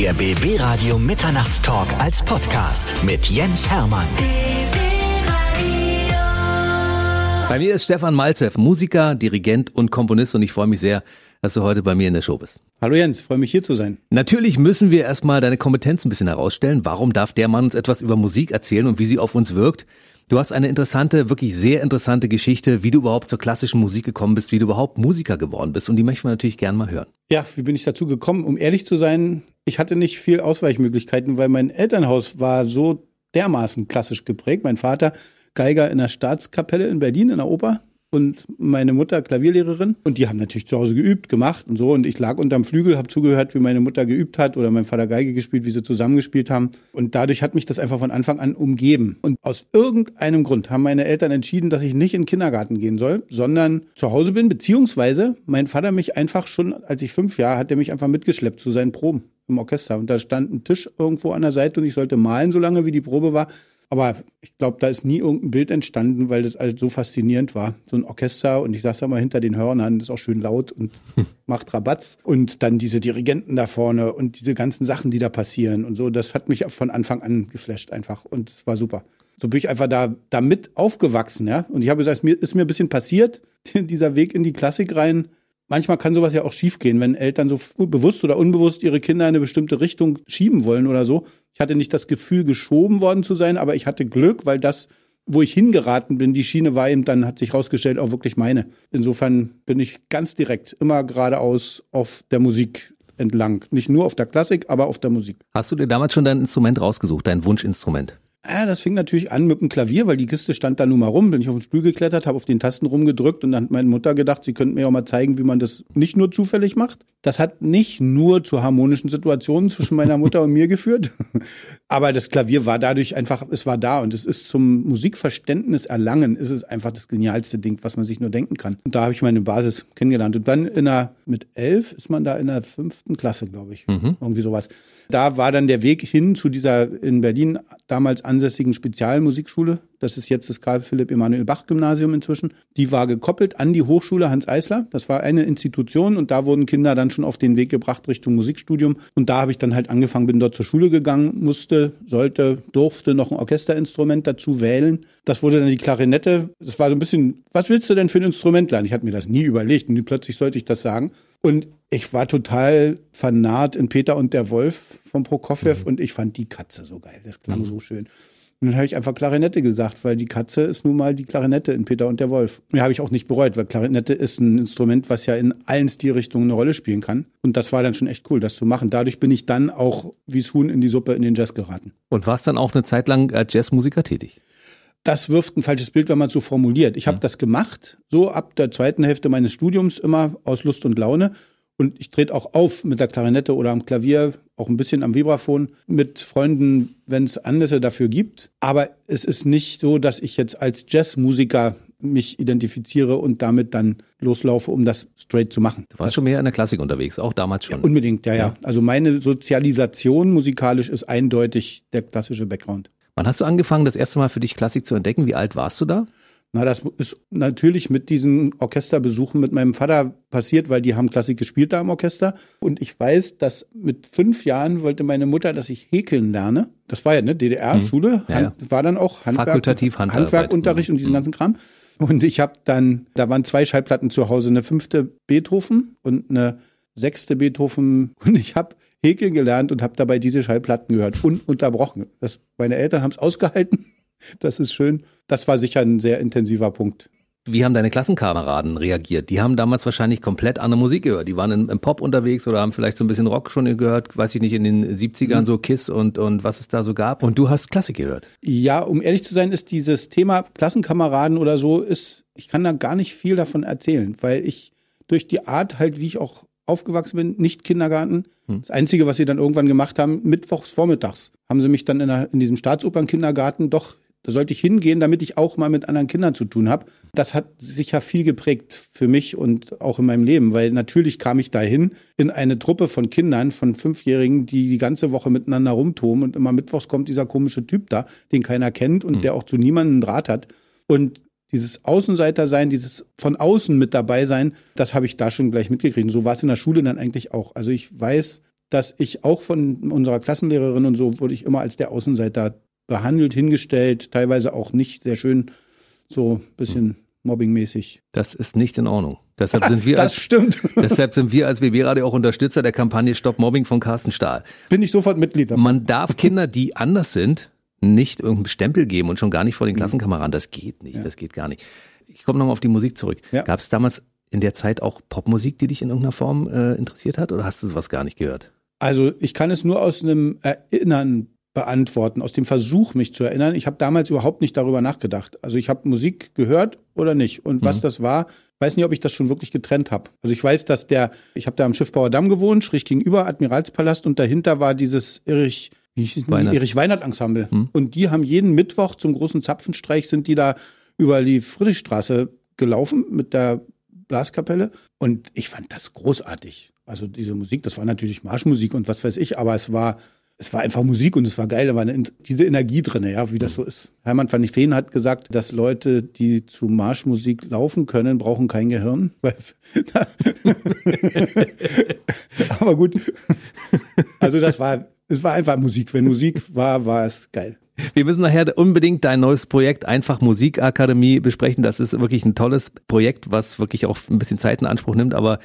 Der BB Radio Mitternachtstalk als Podcast mit Jens Hermann. Bei mir ist Stefan Malte, Musiker, Dirigent und Komponist und ich freue mich sehr, dass du heute bei mir in der Show bist. Hallo Jens, freue mich hier zu sein. Natürlich müssen wir erstmal deine Kompetenz ein bisschen herausstellen. Warum darf der Mann uns etwas über Musik erzählen und wie sie auf uns wirkt? Du hast eine interessante, wirklich sehr interessante Geschichte, wie du überhaupt zur klassischen Musik gekommen bist, wie du überhaupt Musiker geworden bist und die möchten wir natürlich gern mal hören. Ja, wie bin ich dazu gekommen? Um ehrlich zu sein, ich hatte nicht viel Ausweichmöglichkeiten, weil mein Elternhaus war so dermaßen klassisch geprägt. Mein Vater Geiger in der Staatskapelle in Berlin in der Oper und meine Mutter Klavierlehrerin. Und die haben natürlich zu Hause geübt, gemacht und so. Und ich lag unterm Flügel, habe zugehört, wie meine Mutter geübt hat oder mein Vater Geige gespielt, wie sie zusammengespielt haben. Und dadurch hat mich das einfach von Anfang an umgeben. Und aus irgendeinem Grund haben meine Eltern entschieden, dass ich nicht in den Kindergarten gehen soll, sondern zu Hause bin. Beziehungsweise mein Vater mich einfach schon, als ich fünf Jahre, hat er mich einfach mitgeschleppt zu seinen Proben im Orchester. Und da stand ein Tisch irgendwo an der Seite und ich sollte malen, solange wie die Probe war. Aber ich glaube, da ist nie irgendein Bild entstanden, weil das alles so faszinierend war. So ein Orchester und ich saß da mal hinter den Hörnern, das ist auch schön laut und macht Rabatz. Und dann diese Dirigenten da vorne und diese ganzen Sachen, die da passieren und so, das hat mich von Anfang an geflasht einfach und es war super. So bin ich einfach da damit aufgewachsen, ja. Und ich habe gesagt, es mir, ist mir ein bisschen passiert, dieser Weg in die Klassik rein manchmal kann sowas ja auch schiefgehen, wenn Eltern so bewusst oder unbewusst ihre Kinder in eine bestimmte Richtung schieben wollen oder so. Ich hatte nicht das Gefühl, geschoben worden zu sein, aber ich hatte Glück, weil das, wo ich hingeraten bin, die Schiene war eben dann, hat sich rausgestellt, auch wirklich meine. Insofern bin ich ganz direkt immer geradeaus auf der Musik entlang. Nicht nur auf der Klassik, aber auf der Musik. Hast du dir damals schon dein Instrument rausgesucht, dein Wunschinstrument? Ja, das fing natürlich an mit dem Klavier, weil die Kiste stand da nun mal rum. Bin ich auf den Stuhl geklettert, habe auf den Tasten rumgedrückt und dann hat meine Mutter gedacht, sie könnte mir auch mal zeigen, wie man das nicht nur zufällig macht. Das hat nicht nur zu harmonischen Situationen zwischen meiner Mutter und mir geführt, aber das Klavier war dadurch einfach, es war da und es ist zum Musikverständnis erlangen, ist es einfach das genialste Ding, was man sich nur denken kann. Und da habe ich meine Basis kennengelernt. Und dann in der, mit elf ist man da in der fünften Klasse, glaube ich, mhm. irgendwie sowas. Da war dann der Weg hin zu dieser in Berlin damals ansässigen Spezialmusikschule. Das ist jetzt das Karl Philipp Emanuel Bach Gymnasium inzwischen. Die war gekoppelt an die Hochschule Hans Eisler. Das war eine Institution und da wurden Kinder dann schon auf den Weg gebracht Richtung Musikstudium. Und da habe ich dann halt angefangen, bin dort zur Schule gegangen, musste, sollte, durfte noch ein Orchesterinstrument dazu wählen. Das wurde dann die Klarinette. Das war so ein bisschen, was willst du denn für ein Instrument lernen? Ich hatte mir das nie überlegt und plötzlich sollte ich das sagen. Und ich war total vernarrt in Peter und der Wolf von Prokofjew mhm. und ich fand die Katze so geil. Das klang mhm. so schön. Und dann habe ich einfach Klarinette gesagt, weil die Katze ist nun mal die Klarinette in Peter und der Wolf. Ja, habe ich auch nicht bereut, weil Klarinette ist ein Instrument, was ja in allen Stilrichtungen eine Rolle spielen kann. Und das war dann schon echt cool, das zu machen. Dadurch bin ich dann auch wie's Huhn in die Suppe in den Jazz geraten. Und warst dann auch eine Zeit lang als Jazzmusiker tätig? das wirft ein falsches Bild, wenn man es so formuliert. Ich habe mhm. das gemacht, so ab der zweiten Hälfte meines Studiums immer aus Lust und Laune. Und ich trete auch auf mit der Klarinette oder am Klavier, auch ein bisschen am Vibraphon, mit Freunden, wenn es Anlässe dafür gibt. Aber es ist nicht so, dass ich jetzt als Jazzmusiker mich identifiziere und damit dann loslaufe, um das straight zu machen. Du warst das, schon mehr in der Klassik unterwegs, auch damals schon. Ja, unbedingt, ja, ja, ja. Also meine Sozialisation musikalisch ist eindeutig der klassische Background. Wann hast du angefangen, das erste Mal für dich Klassik zu entdecken? Wie alt warst du da? Na, das ist natürlich mit diesen Orchesterbesuchen mit meinem Vater passiert, weil die haben Klassik gespielt da im Orchester. Und ich weiß, dass mit fünf Jahren wollte meine Mutter, dass ich häkeln lerne. Das war ja ne DDR-Schule, hm. ja, ja. war dann auch Handwerk, Fakultativ Handwerkunterricht und diesen hm. ganzen Kram. Und ich habe dann, da waren zwei Schallplatten zu Hause, eine fünfte Beethoven und eine sechste Beethoven. Und ich habe häkeln gelernt und habe dabei diese Schallplatten gehört, ununterbrochen. Das, meine Eltern haben es ausgehalten das ist schön. Das war sicher ein sehr intensiver Punkt. Wie haben deine Klassenkameraden reagiert? Die haben damals wahrscheinlich komplett andere Musik gehört. Die waren im, Pop unterwegs oder haben vielleicht so ein bisschen Rock schon gehört, weiß ich nicht, in den 70ern mhm. so Kiss und, und was es da so gab. Und du hast Klassik gehört. Ja, um ehrlich zu sein, ist dieses Thema Klassenkameraden oder so, ist, ich kann da gar nicht viel davon erzählen, weil ich durch die Art halt, wie ich auch aufgewachsen bin, nicht Kindergarten. Hm. Das Einzige, was sie dann irgendwann gemacht haben, mittwochs vormittags, haben sie mich dann in, der, in diesem Staatsopernkindergarten doch da sollte ich hingehen, damit ich auch mal mit anderen Kindern zu tun habe. Das hat sicher viel geprägt für mich und auch in meinem Leben, weil natürlich kam ich dahin in eine Truppe von Kindern, von Fünfjährigen, die die ganze Woche miteinander rumtoben und immer mittwochs kommt dieser komische Typ da, den keiner kennt und mhm. der auch zu niemandem Draht hat. Und dieses Außenseiter sein, dieses von außen mit dabei sein, das habe ich da schon gleich mitgekriegt. Und so war es in der Schule dann eigentlich auch. Also ich weiß, dass ich auch von unserer Klassenlehrerin und so wurde ich immer als der Außenseiter behandelt, hingestellt, teilweise auch nicht sehr schön, so ein bisschen mobbingmäßig. Das ist nicht in Ordnung. Deshalb sind wir das als, stimmt. Deshalb sind wir als BB-Radio auch Unterstützer der Kampagne Stop Mobbing von Carsten Stahl. Bin ich sofort Mitglied davon. Man darf Kinder, die anders sind, nicht irgendeinen Stempel geben und schon gar nicht vor den Klassenkameraden. Das geht nicht, ja. das geht gar nicht. Ich komme nochmal auf die Musik zurück. Ja. Gab es damals in der Zeit auch Popmusik, die dich in irgendeiner Form äh, interessiert hat oder hast du sowas gar nicht gehört? Also ich kann es nur aus einem Erinnern beantworten, aus dem Versuch, mich zu erinnern. Ich habe damals überhaupt nicht darüber nachgedacht. Also ich habe Musik gehört oder nicht. Und mhm. was das war, weiß nicht, ob ich das schon wirklich getrennt habe. Also ich weiß, dass der, ich habe da am Schiffbauer Damm gewohnt, schräg gegenüber Admiralspalast und dahinter war dieses Erich, Weinert. Erich Weinert Ensemble. Mhm. Und die haben jeden Mittwoch zum großen Zapfenstreich sind die da über die Friedrichstraße gelaufen mit der Blaskapelle. Und ich fand das großartig. Also diese Musik, das war natürlich Marschmusik und was weiß ich, aber es war es war einfach Musik und es war geil, da war eine, diese Energie drin, ja, wie das so ist. Hermann van Feen hat gesagt, dass Leute, die zu Marschmusik laufen können, brauchen kein Gehirn. Aber gut. Also das war, es war einfach Musik. Wenn Musik war, war es geil. Wir müssen nachher unbedingt dein neues Projekt Einfach Musikakademie besprechen. Das ist wirklich ein tolles Projekt, was wirklich auch ein bisschen Zeit in Anspruch nimmt. Aber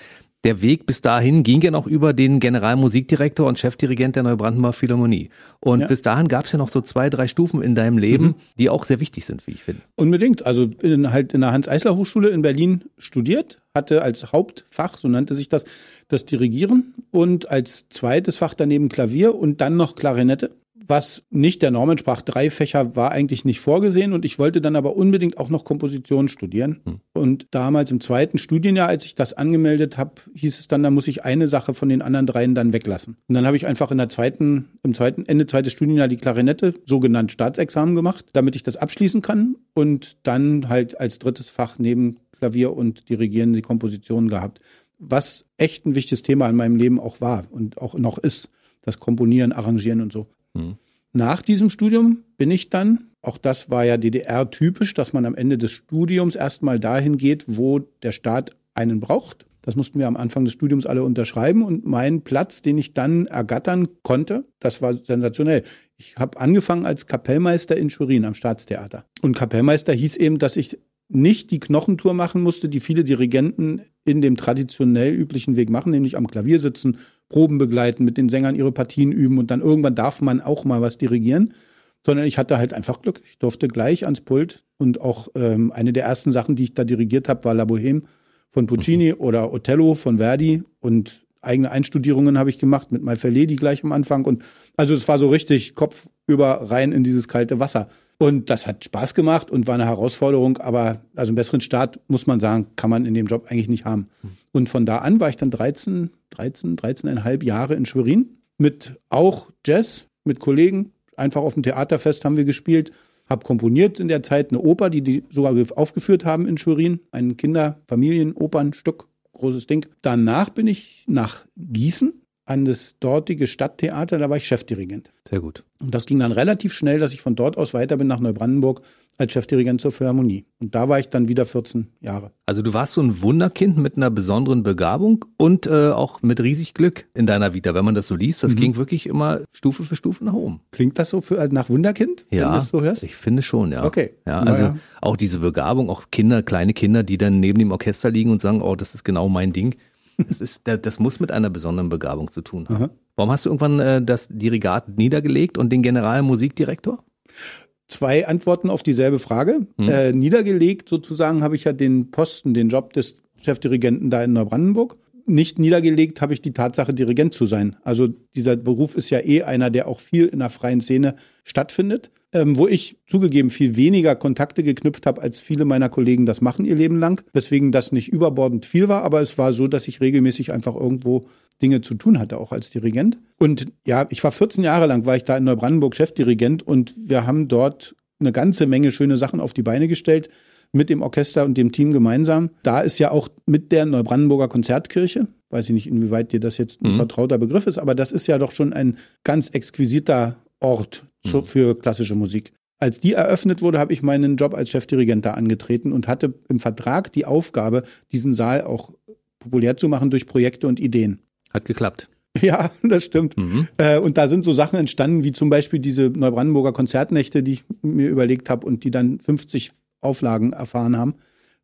der Weg bis dahin ging ja noch über den Generalmusikdirektor und Chefdirigent der Neubrandenburger Philharmonie. Und ja. bis dahin gab es ja noch so zwei, drei Stufen in deinem Leben, mhm. die auch sehr wichtig sind, wie ich finde. Unbedingt. Also in, halt in der Hans-Eisler-Hochschule in Berlin studiert, hatte als Hauptfach, so nannte sich das, das Dirigieren und als zweites Fach daneben Klavier und dann noch Klarinette was nicht der Norm entsprach. Drei Fächer war eigentlich nicht vorgesehen und ich wollte dann aber unbedingt auch noch Komposition studieren. Hm. Und damals im zweiten Studienjahr, als ich das angemeldet habe, hieß es dann, da muss ich eine Sache von den anderen dreien dann weglassen. Und dann habe ich einfach in der zweiten, im zweiten, Ende zweites Studienjahr die Klarinette, sogenannt Staatsexamen gemacht, damit ich das abschließen kann und dann halt als drittes Fach neben Klavier und Dirigieren die Komposition gehabt. Was echt ein wichtiges Thema in meinem Leben auch war und auch noch ist. Das Komponieren, Arrangieren und so. Mhm. Nach diesem Studium bin ich dann, auch das war ja DDR-typisch, dass man am Ende des Studiums erstmal dahin geht, wo der Staat einen braucht. Das mussten wir am Anfang des Studiums alle unterschreiben und mein Platz, den ich dann ergattern konnte, das war sensationell. Ich habe angefangen als Kapellmeister in Schwerin am Staatstheater. Und Kapellmeister hieß eben, dass ich nicht die Knochentour machen musste, die viele Dirigenten in dem traditionell üblichen Weg machen, nämlich am Klavier sitzen, Proben begleiten, mit den Sängern ihre Partien üben und dann irgendwann darf man auch mal was dirigieren, sondern ich hatte halt einfach Glück. Ich durfte gleich ans Pult und auch ähm, eine der ersten Sachen, die ich da dirigiert habe, war La Boheme von Puccini mhm. oder Othello von Verdi und eigene Einstudierungen habe ich gemacht mit My Fair Lady gleich am Anfang und also es war so richtig Kopf über rein in dieses kalte Wasser. Und das hat Spaß gemacht und war eine Herausforderung, aber also einen besseren Start, muss man sagen, kann man in dem Job eigentlich nicht haben. Und von da an war ich dann 13, 13, 13,5 Jahre in Schwerin mit auch Jazz, mit Kollegen. Einfach auf dem Theaterfest haben wir gespielt, habe komponiert in der Zeit eine Oper, die die sogar aufgeführt haben in Schwerin, ein Kinder-Familienopernstück, großes Ding. Danach bin ich nach Gießen an das dortige Stadttheater, da war ich Chefdirigent. Sehr gut. Und das ging dann relativ schnell, dass ich von dort aus weiter bin nach Neubrandenburg als Chefdirigent zur Philharmonie. Und da war ich dann wieder 14 Jahre. Also du warst so ein Wunderkind mit einer besonderen Begabung und äh, auch mit riesig Glück in deiner Vita. Wenn man das so liest, das mhm. ging wirklich immer Stufe für Stufe nach oben. Klingt das so für, äh, nach Wunderkind, ja, wenn du das so hörst? ich finde schon, ja. Okay. Ja, also naja. auch diese Begabung, auch Kinder, kleine Kinder, die dann neben dem Orchester liegen und sagen, oh, das ist genau mein Ding. Das, ist, das muss mit einer besonderen Begabung zu tun haben. Aha. Warum hast du irgendwann äh, das Dirigat niedergelegt und den Generalmusikdirektor? Zwei Antworten auf dieselbe Frage. Hm. Äh, niedergelegt sozusagen habe ich ja den Posten, den Job des Chefdirigenten da in Neubrandenburg. Nicht niedergelegt habe ich die Tatsache, Dirigent zu sein. Also dieser Beruf ist ja eh einer, der auch viel in der freien Szene stattfindet ähm, wo ich zugegeben viel weniger Kontakte geknüpft habe, als viele meiner Kollegen das machen ihr Leben lang. Weswegen das nicht überbordend viel war, aber es war so, dass ich regelmäßig einfach irgendwo Dinge zu tun hatte, auch als Dirigent. Und ja, ich war 14 Jahre lang, war ich da in Neubrandenburg Chefdirigent und wir haben dort eine ganze Menge schöne Sachen auf die Beine gestellt mit dem Orchester und dem Team gemeinsam. Da ist ja auch mit der Neubrandenburger Konzertkirche, weiß ich nicht, inwieweit dir das jetzt ein mhm. vertrauter Begriff ist, aber das ist ja doch schon ein ganz exquisiter Ort zu, mhm. für klassische Musik. Als die eröffnet wurde, habe ich meinen Job als Chefdirigent da angetreten und hatte im Vertrag die Aufgabe, diesen Saal auch populär zu machen durch Projekte und Ideen. Hat geklappt. Ja, das stimmt. Mhm. Äh, und da sind so Sachen entstanden, wie zum Beispiel diese Neubrandenburger Konzertnächte, die ich mir überlegt habe und die dann 50 Auflagen erfahren haben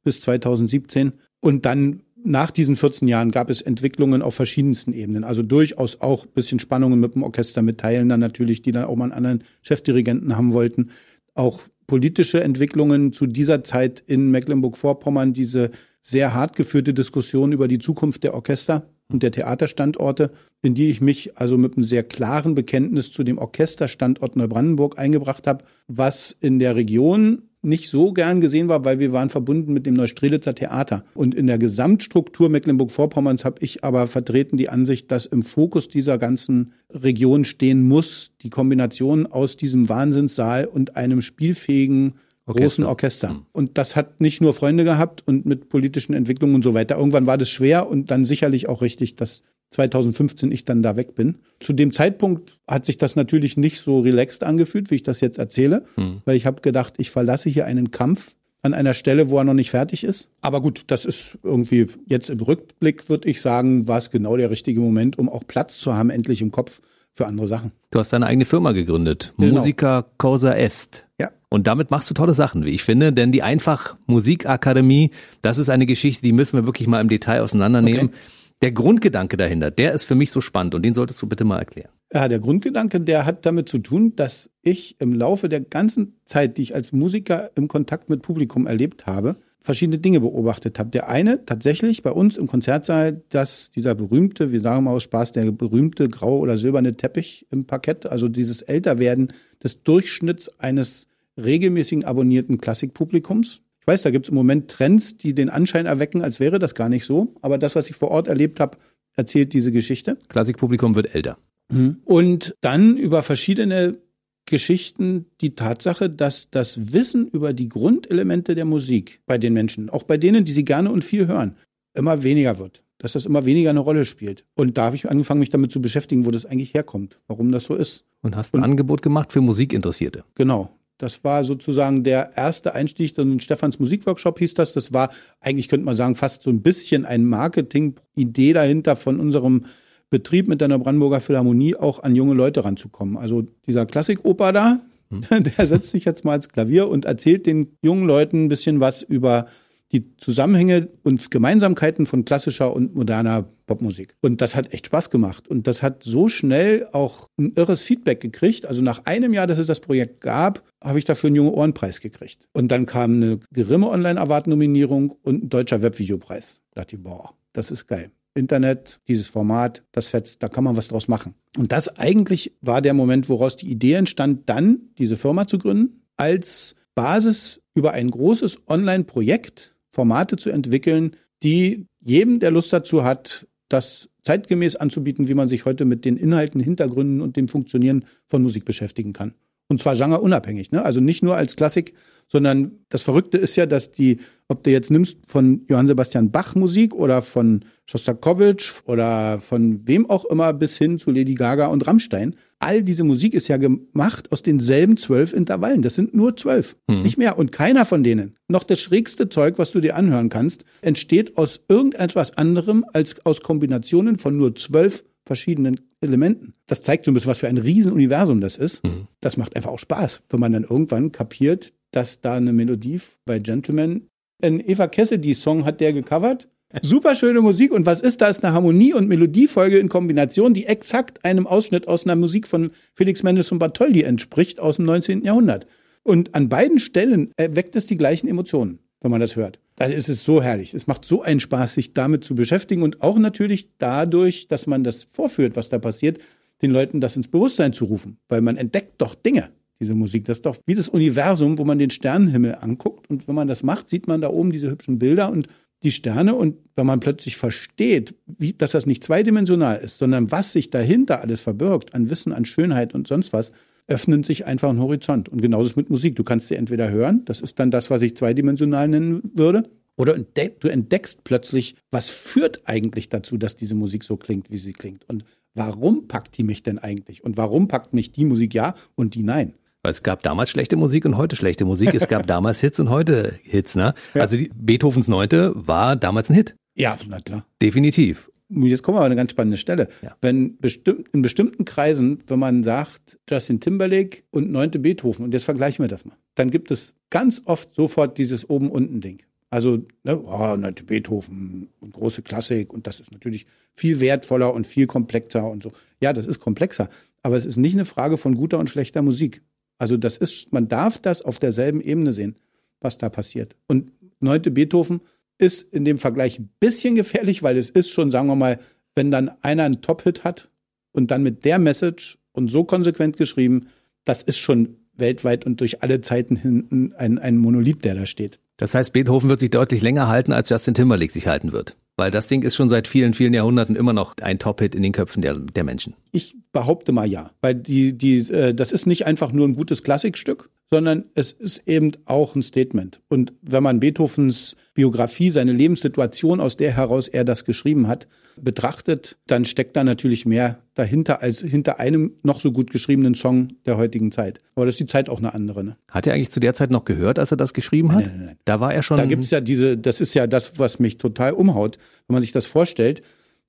bis 2017. Und dann nach diesen 14 Jahren gab es Entwicklungen auf verschiedensten Ebenen. Also durchaus auch ein bisschen Spannungen mit dem Orchester, mit Teilen dann natürlich, die dann auch mal einen anderen Chefdirigenten haben wollten. Auch politische Entwicklungen zu dieser Zeit in Mecklenburg-Vorpommern, diese sehr hart geführte Diskussion über die Zukunft der Orchester und der Theaterstandorte, in die ich mich also mit einem sehr klaren Bekenntnis zu dem Orchesterstandort Neubrandenburg eingebracht habe, was in der Region nicht so gern gesehen war, weil wir waren verbunden mit dem Neustrelitzer Theater. Und in der Gesamtstruktur Mecklenburg-Vorpommerns habe ich aber vertreten die Ansicht, dass im Fokus dieser ganzen Region stehen muss die Kombination aus diesem Wahnsinnssaal und einem spielfähigen Orchester. großen Orchester. Hm. Und das hat nicht nur Freunde gehabt und mit politischen Entwicklungen und so weiter. Irgendwann war das schwer und dann sicherlich auch richtig, dass 2015 ich dann da weg bin. Zu dem Zeitpunkt hat sich das natürlich nicht so relaxed angefühlt, wie ich das jetzt erzähle, hm. weil ich habe gedacht, ich verlasse hier einen Kampf an einer Stelle, wo er noch nicht fertig ist. Aber gut, das ist irgendwie jetzt im Rückblick, würde ich sagen, war es genau der richtige Moment, um auch Platz zu haben, endlich im Kopf für andere Sachen. Du hast deine eigene Firma gegründet, genau. Musica Causa Est. Ja. Und damit machst du tolle Sachen, wie ich finde, denn die Einfach Musikakademie, das ist eine Geschichte, die müssen wir wirklich mal im Detail auseinandernehmen. Okay. Der Grundgedanke dahinter, der ist für mich so spannend und den solltest du bitte mal erklären. Ja, der Grundgedanke, der hat damit zu tun, dass ich im Laufe der ganzen Zeit, die ich als Musiker im Kontakt mit Publikum erlebt habe, verschiedene Dinge beobachtet habe. Der eine tatsächlich bei uns im Konzertsaal, dass dieser berühmte, wir sagen mal aus Spaß, der berühmte grau oder silberne Teppich im Parkett, also dieses Älterwerden des Durchschnitts eines regelmäßigen abonnierten Klassikpublikums, weiß, da gibt es im Moment Trends, die den Anschein erwecken, als wäre das gar nicht so. Aber das, was ich vor Ort erlebt habe, erzählt diese Geschichte. Klassikpublikum wird älter. Mhm. Und dann über verschiedene Geschichten die Tatsache, dass das Wissen über die Grundelemente der Musik bei den Menschen, auch bei denen, die sie gerne und viel hören, immer weniger wird. Dass das immer weniger eine Rolle spielt. Und da habe ich angefangen, mich damit zu beschäftigen, wo das eigentlich herkommt, warum das so ist. Und hast ein und, Angebot gemacht für Musikinteressierte. Genau. Das war sozusagen der erste Einstieg, dann Stefans Musikworkshop hieß das. Das war eigentlich, könnte man sagen, fast so ein bisschen ein Marketing-Idee dahinter von unserem Betrieb mit der Brandenburger Philharmonie auch an junge Leute ranzukommen. Also dieser Klassikoper da, hm. der setzt sich jetzt mal ins Klavier und erzählt den jungen Leuten ein bisschen was über die Zusammenhänge und Gemeinsamkeiten von klassischer und moderner Popmusik. Und das hat echt Spaß gemacht. Und das hat so schnell auch ein irres Feedback gekriegt. Also nach einem Jahr, dass es das Projekt gab, habe ich dafür einen junge Ohrenpreis gekriegt. Und dann kam eine Grimme Online-Award-Nominierung und ein deutscher Webvideopreis. Da dachte ich, boah, das ist geil. Internet, dieses Format, das fetzt, da kann man was draus machen. Und das eigentlich war der Moment, woraus die Idee entstand, dann diese Firma zu gründen, als Basis über ein großes Online-Projekt, Formate zu entwickeln, die jedem, der Lust dazu hat, das zeitgemäß anzubieten, wie man sich heute mit den Inhalten, Hintergründen und dem Funktionieren von Musik beschäftigen kann. Und zwar genreunabhängig. Ne? Also nicht nur als Klassik, sondern das Verrückte ist ja, dass die, ob du jetzt nimmst von Johann Sebastian Bach Musik oder von Shostakovich oder von wem auch immer bis hin zu Lady Gaga und Rammstein, all diese Musik ist ja gemacht aus denselben zwölf Intervallen. Das sind nur zwölf, mhm. nicht mehr. Und keiner von denen, noch das schrägste Zeug, was du dir anhören kannst, entsteht aus irgendetwas anderem als aus Kombinationen von nur zwölf verschiedenen Elementen. Das zeigt so ein bisschen, was für ein Riesenuniversum das ist. Mhm. Das macht einfach auch Spaß, wenn man dann irgendwann kapiert, dass da eine Melodie bei Gentleman, ein Eva Cassidy-Song hat der gecovert Super schöne Musik. Und was ist das? Eine Harmonie- und Melodiefolge in Kombination, die exakt einem Ausschnitt aus einer Musik von Felix Mendelssohn Bartholdy entspricht aus dem 19. Jahrhundert. Und an beiden Stellen weckt es die gleichen Emotionen, wenn man das hört. Da ist es so herrlich. Es macht so einen Spaß, sich damit zu beschäftigen und auch natürlich dadurch, dass man das vorführt, was da passiert, den Leuten das ins Bewusstsein zu rufen. Weil man entdeckt doch Dinge diese Musik. Das ist doch wie das Universum, wo man den Sternenhimmel anguckt. Und wenn man das macht, sieht man da oben diese hübschen Bilder und die Sterne und wenn man plötzlich versteht, wie, dass das nicht zweidimensional ist, sondern was sich dahinter alles verbirgt, an Wissen, an Schönheit und sonst was, öffnet sich einfach ein Horizont. Und genauso ist mit Musik. Du kannst sie entweder hören, das ist dann das, was ich zweidimensional nennen würde, oder du entdeckst plötzlich, was führt eigentlich dazu, dass diese Musik so klingt, wie sie klingt. Und warum packt die mich denn eigentlich? Und warum packt mich die Musik ja und die nein? Weil es gab damals schlechte Musik und heute schlechte Musik. Es gab damals Hits und heute Hits, ne? Ja. Also die, Beethovens Neunte war damals ein Hit. Ja, na klar. Definitiv. Jetzt kommen wir an eine ganz spannende Stelle. Ja. Wenn bestimmt, in bestimmten Kreisen, wenn man sagt, Justin Timberlake und neunte Beethoven, und jetzt vergleichen wir das mal, dann gibt es ganz oft sofort dieses Oben-Unten-Ding. Also, ne, oh, neunte Beethoven, große Klassik, und das ist natürlich viel wertvoller und viel komplexer und so. Ja, das ist komplexer, aber es ist nicht eine Frage von guter und schlechter Musik. Also, das ist, man darf das auf derselben Ebene sehen, was da passiert. Und neunte Beethoven ist in dem Vergleich ein bisschen gefährlich, weil es ist schon, sagen wir mal, wenn dann einer einen Top-Hit hat und dann mit der Message und so konsequent geschrieben, das ist schon weltweit und durch alle Zeiten hinten ein, ein Monolith, der da steht. Das heißt, Beethoven wird sich deutlich länger halten, als Justin Timberlake sich halten wird. Weil das Ding ist schon seit vielen, vielen Jahrhunderten immer noch ein Top-Hit in den Köpfen der, der Menschen. Ich behaupte mal ja, weil die, die, äh, das ist nicht einfach nur ein gutes Klassikstück, sondern es ist eben auch ein Statement. Und wenn man Beethovens Biografie, seine Lebenssituation, aus der heraus er das geschrieben hat, betrachtet, dann steckt da natürlich mehr dahinter als hinter einem noch so gut geschriebenen Song der heutigen Zeit. Aber das ist die Zeit auch eine andere. Ne? Hat er eigentlich zu der Zeit noch gehört, als er das geschrieben hat? Nein, nein, nein. Da war er schon. Da gibt's ja diese, das ist ja das, was mich total umhaut, wenn man sich das vorstellt.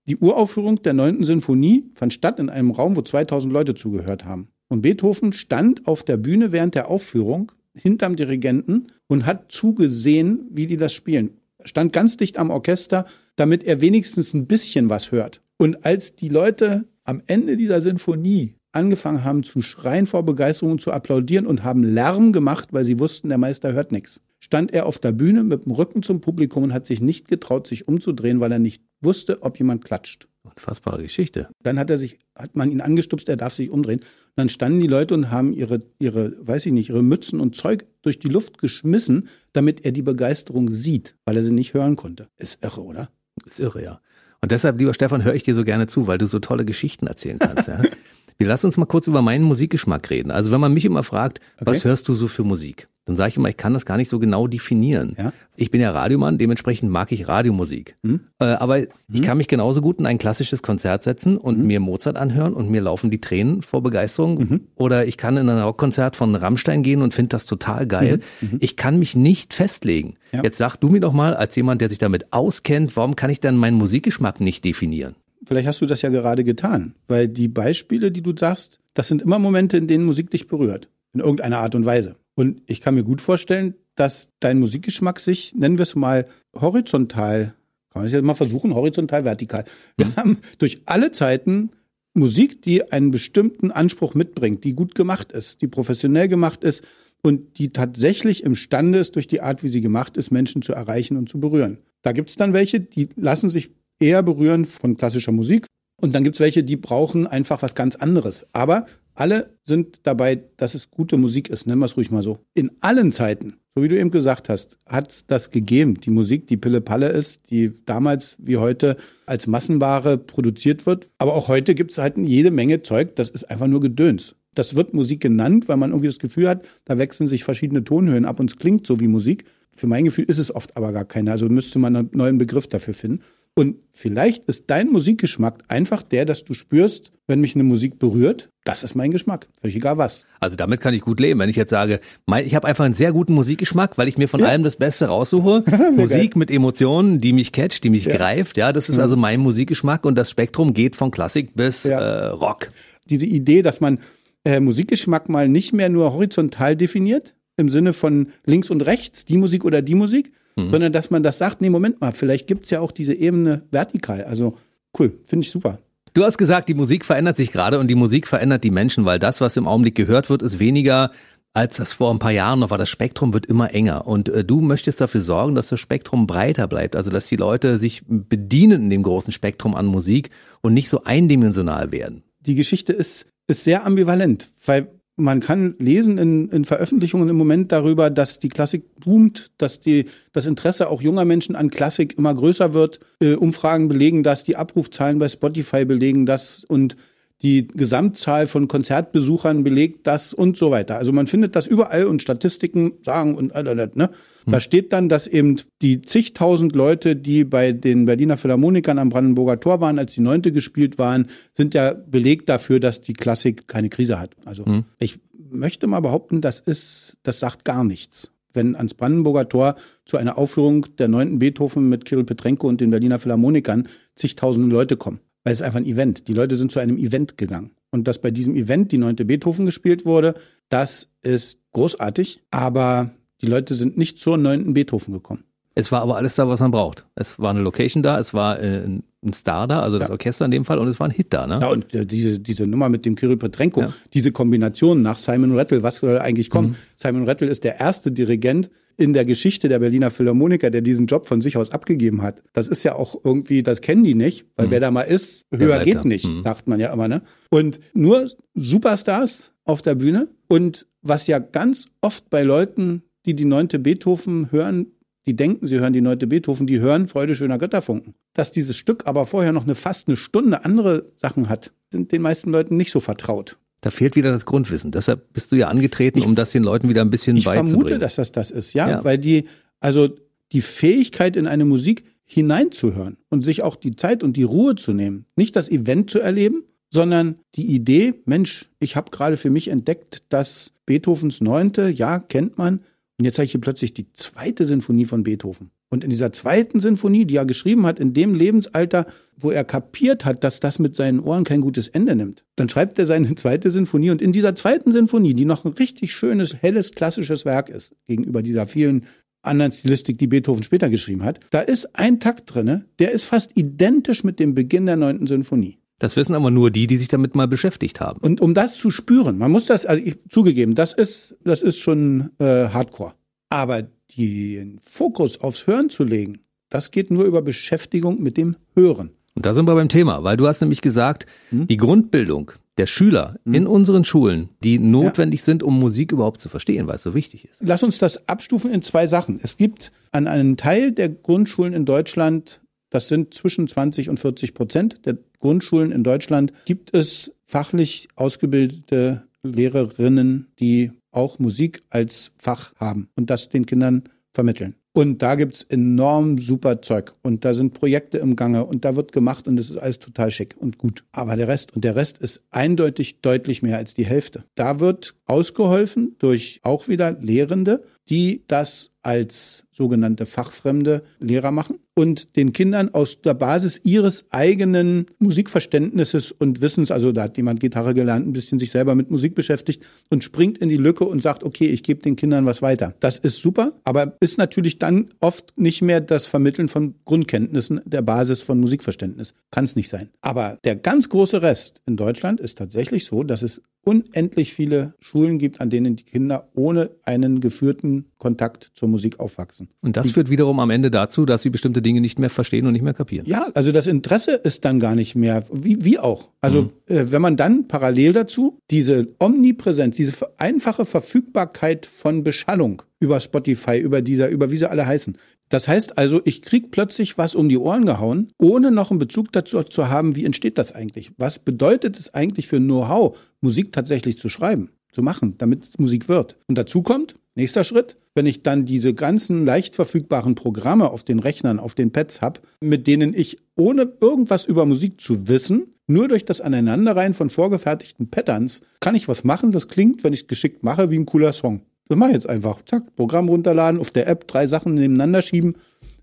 Die Uraufführung der neunten Sinfonie fand statt in einem Raum, wo 2000 Leute zugehört haben. Und Beethoven stand auf der Bühne während der Aufführung hinterm Dirigenten und hat zugesehen, wie die das spielen. Stand ganz dicht am Orchester, damit er wenigstens ein bisschen was hört. Und als die Leute am Ende dieser Sinfonie angefangen haben zu schreien vor Begeisterung und zu applaudieren und haben Lärm gemacht, weil sie wussten, der Meister hört nichts, stand er auf der Bühne mit dem Rücken zum Publikum und hat sich nicht getraut, sich umzudrehen, weil er nicht wusste, ob jemand klatscht. Unfassbare Geschichte. Dann hat er sich, hat man ihn angestupst, er darf sich umdrehen. Und dann standen die Leute und haben ihre, ihre, weiß ich nicht, ihre Mützen und Zeug durch die Luft geschmissen, damit er die Begeisterung sieht, weil er sie nicht hören konnte. Ist irre, oder? Ist irre, ja. Und deshalb, lieber Stefan, höre ich dir so gerne zu, weil du so tolle Geschichten erzählen kannst. ja. Wir lassen uns mal kurz über meinen Musikgeschmack reden. Also wenn man mich immer fragt, was Okay. hörst du so für Musik? Dann sage ich immer, ich kann das gar nicht so genau definieren. Ja. Ich bin ja Radiomann, dementsprechend mag ich Radiomusik. Hm? Äh, aber ich kann mich genauso gut in ein klassisches Konzert setzen und Hm? mir Mozart anhören und mir laufen die Tränen vor Begeisterung. Mhm. Oder ich kann in ein Rockkonzert von Rammstein gehen und finde das total geil. Ich kann mich nicht festlegen. Mhm. Ja. Jetzt sag du mir doch mal, als jemand, der sich damit auskennt, warum kann ich dann meinen Musikgeschmack nicht definieren? Vielleicht hast du das ja gerade getan, weil die Beispiele, die du sagst, das sind immer Momente, in denen Musik dich berührt. In irgendeiner Art und Weise. Und ich kann mir gut vorstellen, dass dein Musikgeschmack sich, nennen wir es mal, horizontal, kann man das jetzt mal versuchen, horizontal, vertikal. Wir haben durch alle Zeiten Musik, die einen bestimmten Anspruch mitbringt, die gut gemacht ist, die professionell gemacht ist und die tatsächlich imstande ist, durch die Art, wie sie gemacht ist, Menschen zu erreichen und zu berühren. Da gibt es dann welche, die lassen sich eher berühren von klassischer Musik und dann gibt es welche, die brauchen einfach was ganz anderes. Aber alle sind dabei, dass es gute Musik ist, nennen wir es ruhig mal so. In allen Zeiten, so wie du eben gesagt hast, hat es das gegeben. Die Musik, die Pille-Palle ist, die damals wie heute als Massenware produziert wird. Aber auch heute gibt es halt jede Menge Zeug, das ist einfach nur Gedöns. Das wird Musik genannt, weil man irgendwie das Gefühl hat, da wechseln sich verschiedene Tonhöhen ab und es klingt so wie Musik. Für mein Gefühl ist es oft aber gar keine. Also müsste man einen neuen Begriff dafür finden. Und vielleicht ist dein Musikgeschmack einfach der, dass du spürst, wenn mich eine Musik berührt, das ist mein Geschmack. Völlig egal was. Also damit kann ich gut leben, wenn ich jetzt sage, mein, ich habe einfach einen sehr guten Musikgeschmack, weil ich mir von allem das Beste raussuche. Musik mit Emotionen, die mich catcht, die mich greift. Ja, das ist also mein Musikgeschmack und das Spektrum geht von Klassik bis Ja. äh, Rock. Diese Idee, dass man äh, Musikgeschmack mal nicht mehr nur horizontal definiert, im Sinne von links und rechts, die Musik oder die Musik, sondern dass man das sagt, nee, Moment mal, vielleicht gibt's ja auch diese Ebene vertikal. Also cool, finde ich super. Du hast gesagt, die Musik verändert sich gerade und die Musik verändert die Menschen, weil das, was im Augenblick gehört wird, ist weniger als das vor ein paar Jahren noch war. Das Spektrum wird immer enger und äh, du möchtest dafür sorgen, dass das Spektrum breiter bleibt, also dass die Leute sich bedienen in dem großen Spektrum an Musik und nicht so eindimensional werden. die Geschichte ist, ist sehr ambivalent, weil man kann lesen in, in Veröffentlichungen im Moment darüber, dass die Klassik boomt, dass die, das Interesse auch junger Menschen an Klassik immer größer wird. Äh, Umfragen belegen das, die Abrufzahlen bei Spotify belegen das und die Gesamtzahl von Konzertbesuchern belegt das und so weiter. Also man findet das überall und Statistiken sagen und all das, ne? Da steht dann, dass eben die zigtausend Leute, die bei den Berliner Philharmonikern am Brandenburger Tor waren, als die Neunte gespielt waren, sind ja belegt dafür, dass die Klassik keine Krise hat. Also ich möchte mal behaupten, das ist, das sagt gar nichts. wenn ans Brandenburger Tor zu einer Aufführung der neunten Beethoven mit Kirill Petrenko und den Berliner Philharmonikern zigtausende Leute kommen. Weil es ist einfach ein Event. Die Leute sind zu einem Event gegangen. Und dass bei diesem Event die neunte Beethoven gespielt wurde, das ist großartig. Aber die Leute sind nicht zur neunten Beethoven gekommen. Es war aber alles da, was man braucht. Es war eine Location da, es war äh, ein Star da, also das Ja. Orchester in dem Fall, und es war ein Hit da, ne? Ja, und äh, diese, diese Nummer mit dem Kirill Petrenko, Ja. diese Kombination nach Simon Rattle, was soll eigentlich kommen? Simon Rattle ist der erste Dirigent in der Geschichte der Berliner Philharmoniker, der diesen Job von sich aus abgegeben hat. Das ist ja auch irgendwie, das kennen die nicht, weil wer da mal ist, höher bleibt geht nicht, Mhm. sagt man ja immer, ne? Und nur Superstars auf der Bühne und was ja ganz oft bei Leuten, die die neunte Beethoven hören, die denken, sie hören die neunte Beethoven, die hören Freude schöner Götterfunken. Dass dieses Stück aber vorher noch eine fast eine Stunde andere Sachen hat, sind den meisten Leuten nicht so vertraut. Da fehlt wieder das Grundwissen. Deshalb bist du ja angetreten, Ich- um das den Leuten wieder ein bisschen Ich vermute, beizubringen. dass das das ist, ja, Ja. weil die, also die Fähigkeit in eine Musik hineinzuhören und sich auch die Zeit und die Ruhe zu nehmen, nicht das Event zu erleben, sondern die Idee, Mensch, ich habe gerade für mich entdeckt, dass Beethovens Neunte, ja, kennt man, und jetzt habe ich hier plötzlich die zweite Sinfonie von Beethoven. Und in dieser zweiten Sinfonie, die er geschrieben hat, in dem Lebensalter, wo er kapiert hat, dass das mit seinen Ohren kein gutes Ende nimmt, dann schreibt er seine zweite Sinfonie. Und in dieser zweiten Sinfonie, die noch ein richtig schönes, helles, klassisches Werk ist, gegenüber dieser vielen anderen Stilistik, die Beethoven später geschrieben hat, da ist ein Takt drinne, der ist fast identisch mit dem Beginn der neunten Sinfonie. Das wissen aber nur die, die sich damit mal beschäftigt haben. Und um das zu spüren, man muss das, also ich, zugegeben, das ist, das ist schon äh, Hardcore. Aber den Fokus aufs Hören zu legen, das geht nur über Beschäftigung mit dem Hören. Und da sind wir beim Thema, weil du hast nämlich gesagt, Hm? die Grundbildung der Schüler in unseren Schulen, die notwendig sind, um Musik überhaupt zu verstehen, weil es so wichtig ist. Lass uns das abstufen in zwei Sachen. Es gibt an einem Teil der Grundschulen in Deutschland, das sind zwischen 20 und 40 Prozent der Grundschulen in Deutschland, gibt es fachlich ausgebildete Lehrerinnen, die auch Musik als Fach haben und das den Kindern vermitteln. Und da gibt's enorm super Zeug. Und da sind Projekte im Gange und da wird gemacht und es ist alles total schick und gut. Aber der Rest, und der Rest ist eindeutig deutlich mehr als die Hälfte. Da wird ausgeholfen durch auch wieder Lehrende, die das als sogenannte fachfremde Lehrer machen und den Kindern aus der Basis ihres eigenen Musikverständnisses und Wissens, also da hat jemand Gitarre gelernt, ein bisschen sich selber mit Musik beschäftigt und springt in die Lücke und sagt, okay, ich gebe den Kindern was weiter. Das ist super, aber ist natürlich dann oft nicht mehr das Vermitteln von Grundkenntnissen der Basis von Musikverständnis. Kann es nicht sein. Aber der ganz große Rest in Deutschland ist tatsächlich so, dass es unendlich viele Schulen gibt, an denen die Kinder ohne einen geführten Kontakt zur Musik aufwachsen. Und das führt wiederum am Ende dazu, dass sie bestimmte Dinge nicht mehr verstehen und nicht mehr kapieren. Ja, also das Interesse ist dann gar nicht mehr, wie, wie auch. Also äh, wenn man dann parallel dazu diese Omnipräsenz, diese einfache Verfügbarkeit von Beschallung über Spotify, über dieser, über wie sie alle heißen. Das heißt also, ich krieg plötzlich was um die Ohren gehauen, ohne noch einen Bezug dazu zu haben, wie entsteht das eigentlich? Was bedeutet es eigentlich für Know-how, Musik tatsächlich zu schreiben, zu machen, damit es Musik wird? Und dazu kommt, nächster Schritt, wenn ich dann diese ganzen leicht verfügbaren Programme auf den Rechnern, auf den Pads habe, mit denen ich ohne irgendwas über Musik zu wissen, nur durch das Aneinanderreihen von vorgefertigten Patterns, kann ich was machen, das klingt, wenn ich es geschickt mache, wie ein cooler Song. Das mache ich jetzt einfach. Zack, Programm runterladen, auf der App drei Sachen nebeneinander schieben,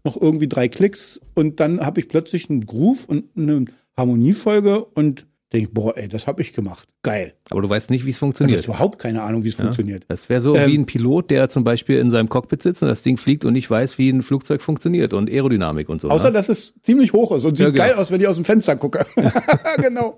noch irgendwie drei Klicks und dann habe ich plötzlich einen Groove und eine Harmoniefolge und denke, boah, ey, das habe ich gemacht. Geil. Aber du weißt nicht, wie es Ich funktioniert. habe überhaupt keine Ahnung, wie es funktioniert. Das wäre so Ähm, wie ein Pilot, der zum Beispiel in seinem Cockpit sitzt und das Ding fliegt und nicht weiß, wie ein Flugzeug funktioniert und Aerodynamik und so. Außer, ne? dass es ziemlich hoch ist und sieht Ja, genau. geil aus, wenn ich aus dem Fenster gucke. genau.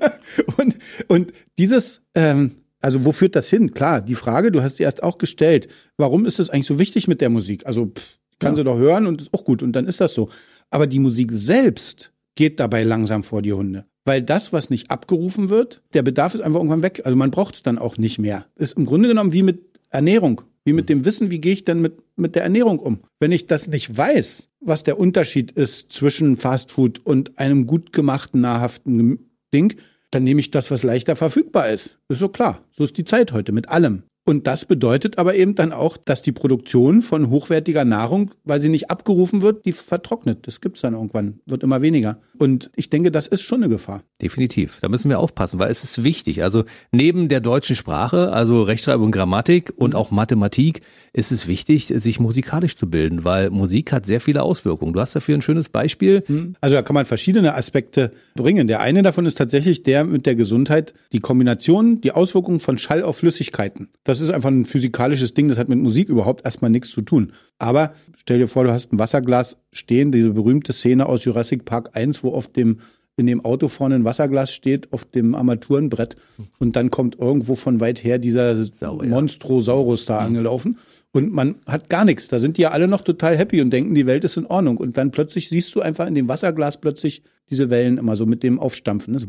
und, und dieses, ähm, also wo führt das hin? Klar, die Frage, du hast sie erst auch gestellt. Warum ist es eigentlich so wichtig mit der Musik? Also, pff, kann sie doch hören und ist auch gut und dann ist das so. Aber die Musik selbst geht dabei langsam vor die Hunde. Weil das, was nicht abgerufen wird, der Bedarf ist einfach irgendwann weg. Also man braucht es dann auch nicht mehr. Ist im Grunde genommen wie mit Ernährung. Wie mit dem Wissen, wie gehe ich denn mit, mit der Ernährung um? Wenn ich das nicht weiß, was der Unterschied ist zwischen Fastfood und einem gut gemachten, nahrhaften Ding, dann nehme ich das, was leichter verfügbar ist. Ist so klar. So ist die Zeit heute mit allem. Und das bedeutet aber eben dann auch, dass die Produktion von hochwertiger Nahrung, weil sie nicht abgerufen wird, die vertrocknet. Das gibt's dann irgendwann, wird immer weniger. Und ich denke, das ist schon eine Gefahr. Definitiv. Da müssen wir aufpassen, weil es ist wichtig. Also neben der deutschen Sprache, also Rechtschreibung, Grammatik und auch Mathematik, ist es wichtig, sich musikalisch zu bilden, weil Musik hat sehr viele Auswirkungen. Du hast dafür ein schönes Beispiel. Also da kann man verschiedene Aspekte bringen. Der eine davon ist tatsächlich der mit der Gesundheit, die Kombination, die Auswirkungen von Schall auf Flüssigkeiten. Das ist einfach ein physikalisches Ding, das hat mit Musik überhaupt erstmal nichts zu tun. Aber stell dir vor, du hast ein Wasserglas stehen, diese berühmte Szene aus Jurassic Park 1, wo auf dem in dem Auto vorne ein Wasserglas steht, auf dem Armaturenbrett und dann kommt irgendwo von weit her dieser Sau, ja. Monstrosaurus da angelaufen und man hat gar nichts. Da sind die ja alle noch total happy und denken, die Welt ist in Ordnung. Und dann plötzlich siehst du einfach in dem Wasserglas plötzlich diese Wellen immer so mit dem Aufstampfen. ne? So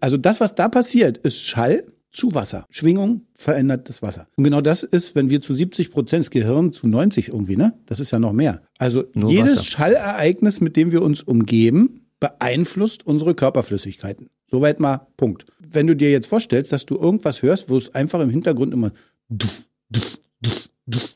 Also das, was da passiert, ist Schall zu Wasser. Schwingung verändert das Wasser. Und genau das ist, wenn wir zu 70 Prozent das Gehirn zu 90 irgendwie, ne? Das ist ja noch mehr. Also Nur jedes Wasser. Schallereignis, mit dem wir uns umgeben, beeinflusst unsere Körperflüssigkeiten. Soweit mal Punkt. Wenn du dir jetzt vorstellst, dass du irgendwas hörst, wo es einfach im Hintergrund immer duff, duff